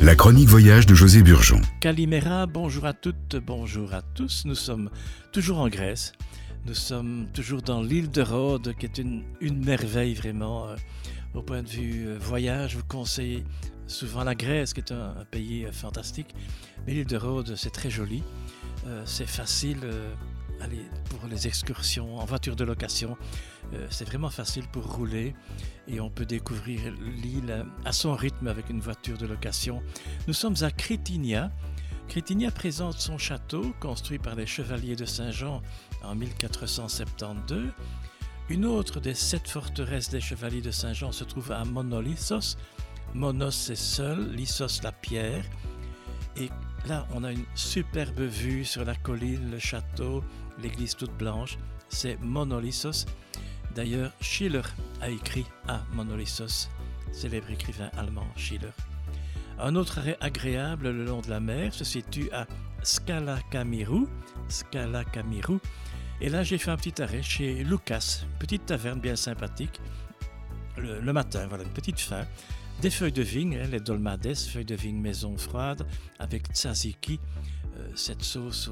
La chronique voyage de José Burgeon. Calimera, bonjour à toutes, bonjour à tous. Nous sommes toujours en Grèce. Nous sommes toujours dans l'île de Rhodes, qui est une, merveille vraiment. Euh, au point de vue euh, voyage, je vous conseille souvent la Grèce, qui est un, pays euh, fantastique. Mais l'île de Rhodes, c'est très joli. c'est facile aller pour les excursions en voiture de location. c'est vraiment facile pour rouler et on peut découvrir l'île à son rythme avec une voiture de location. Nous sommes à Crétinia. Crétinia présente son château, construit par les chevaliers de Saint-Jean en 1472. Une autre des sept forteresses des chevaliers de Saint-Jean se trouve à Monolissos. Monos c'est seul, Lissos la pierre. Et là, on a une superbe vue sur la colline, le château, l'église toute blanche. C'est Monolissos. D'ailleurs, Schiller a écrit à Monolissos, célèbre écrivain allemand Schiller. Un autre arrêt agréable le long de la mer se situe à Scala Camiru. Scala Camiru. Et là, j'ai fait un petit arrêt chez Lucas, petite taverne bien sympathique. Le, matin, voilà, une petite faim. Des feuilles de vigne, hein, les dolmades, feuilles de vigne maison froide, avec tzatziki, euh, cette sauce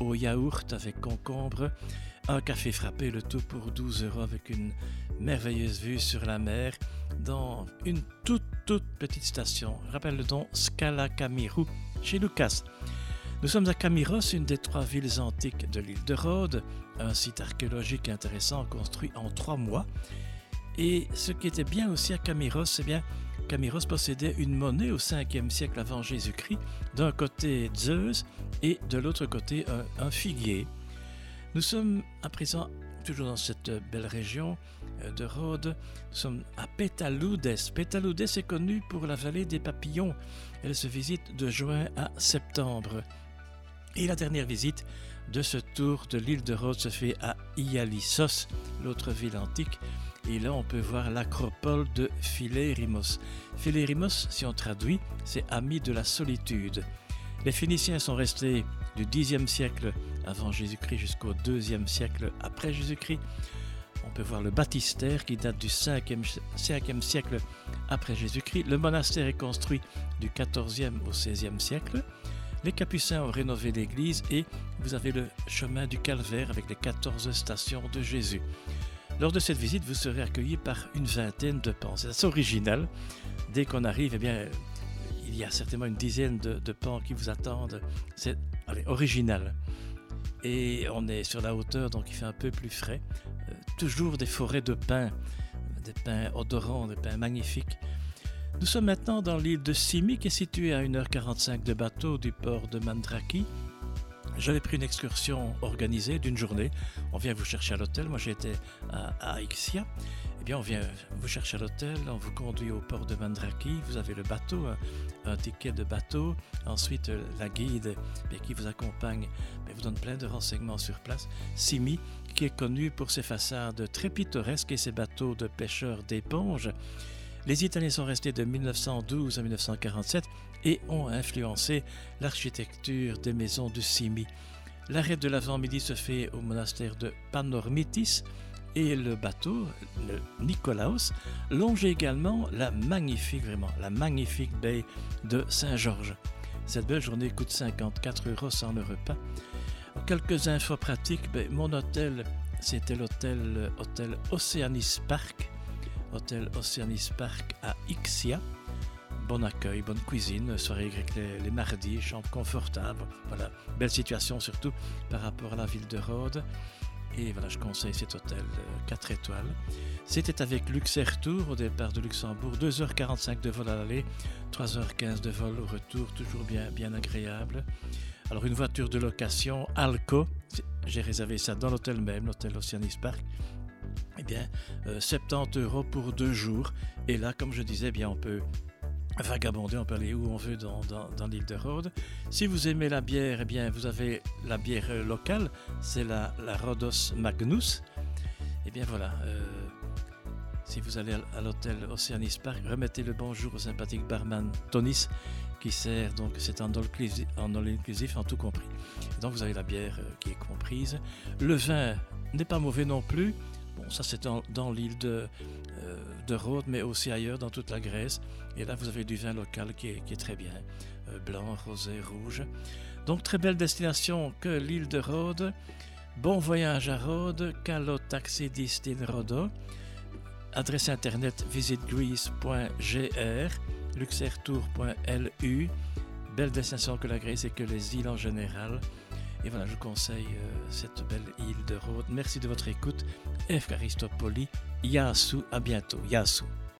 au, yaourt avec concombre, un café frappé, le tout pour 12 euros avec une merveilleuse vue sur la mer dans une toute toute petite station. Rappelle le nom Scala chez Lucas. Nous sommes à Camiros, une des trois villes antiques de l'île de Rhodes, un site archéologique intéressant construit en trois mois. Et ce qui était bien aussi à Camiros, c'est bien Camiros possédait une monnaie au 5e siècle avant Jésus-Christ, d'un côté Zeus et de l'autre côté un figuier. Nous sommes à présent toujours dans cette belle région euh, de Rhodes. Nous sommes à Pétaloudes. Pétaloudes est connue pour la vallée des papillons. Elle se visite de juin à septembre. Et la dernière visite de ce tour de l'île de Rhodes se fait à Ialissos, l'autre ville antique. Et là, on peut voir l'acropole de Philérimos. Philérimos, si on traduit, c'est ami de la solitude. Les Phéniciens sont restés du Xe siècle avant Jésus-Christ jusqu'au IIe siècle après Jésus-Christ. On peut voir le baptistère qui date du 5e, siècle après Jésus-Christ. Le monastère est construit du 14e au 16e siècle. Les Capucins ont rénové l'église et vous avez le chemin du calvaire avec les 14 stations de Jésus. Lors de cette visite, vous serez accueillis par une vingtaine de pans. C'est assez original. Dès qu'on arrive, eh bien, il y a certainement une dizaine de, pans qui vous attendent. C'est original. Et on est sur la hauteur, donc il fait un peu plus frais. Euh, toujours des forêts de pins, des pins odorants, des pins magnifiques. Nous sommes maintenant dans l'île de Simi, qui est située à 1h45 de bateau du port de Mandraki. J'avais pris une excursion organisée d'une journée. On vient vous chercher à l'hôtel. Moi, j'étais à, à Ixia on vient vous chercher à l'hôtel, on vous conduit au port de Mandraki, vous avez le bateau, un, ticket de bateau, ensuite euh, la guide qui vous accompagne vous donne plein de renseignements sur place. Simi, qui est connu pour ses façades très pittoresques et ses bateaux de pêcheurs d'éponges. Les Italiens sont restés de 1912 à 1947 et ont influencé l'architecture des maisons de Simi. L'arrêt de l'avant-midi se fait au monastère de Panormitis, et le bateau, le Nicolaus, longe également la magnifique, vraiment, la magnifique baie de Saint-Georges. Cette belle journée coûte 54 euros sans le repas. Quelques infos pratiques, ben, mon hôtel, c'était l'hôtel hôtel Oceanis Park, hôtel Oceanis Park à Ixia. Bon accueil, bonne cuisine, soirée grecque les, mardis, chambre confortable. Voilà, belle situation surtout par rapport à la ville de Rhodes. Et voilà, je conseille cet hôtel 4 euh, étoiles. C'était avec Luxair Tour au départ de Luxembourg, 2h45 de vol à l'aller, 3h15 de vol au retour, toujours bien, bien agréable. Alors une voiture de location Alco, j'ai réservé ça dans l'hôtel même, l'hôtel Oceanis Park. Eh bien, 70 euh, euros pour deux jours. Et là, comme je disais, eh bien, on peut vagabonder, on peut aller où on veut dans, l'île de Rhodes. Si vous aimez la bière, eh bien, vous avez la bière locale, c'est la, la Rhodos Magnus. Eh bien voilà, euh, si vous allez à, l'hôtel Oceanis Park, remettez le bonjour au sympathique barman Tonis qui sert, donc c'est en inclusif, en tout compris. donc vous avez la bière euh, qui est comprise. Le vin n'est pas mauvais non plus. Bon, ça c'est dans, l'île de, euh, de Rhodes, mais aussi ailleurs dans toute la Grèce. Et là, vous avez du vin local qui est, très bien, euh, blanc, rosé, rouge. Donc, très belle destination que l'île de Rhodes. Bon voyage à Rhodes, Calo in Rhodo. Adresse internet visitgreece.gr, luxertour.lu. Belle destination que la Grèce et que les îles en général. Et voilà, je conseille euh, cette belle île de Rhodes. Merci de votre écoute. F. Caristopoli, Yasu, à bientôt. Yasu.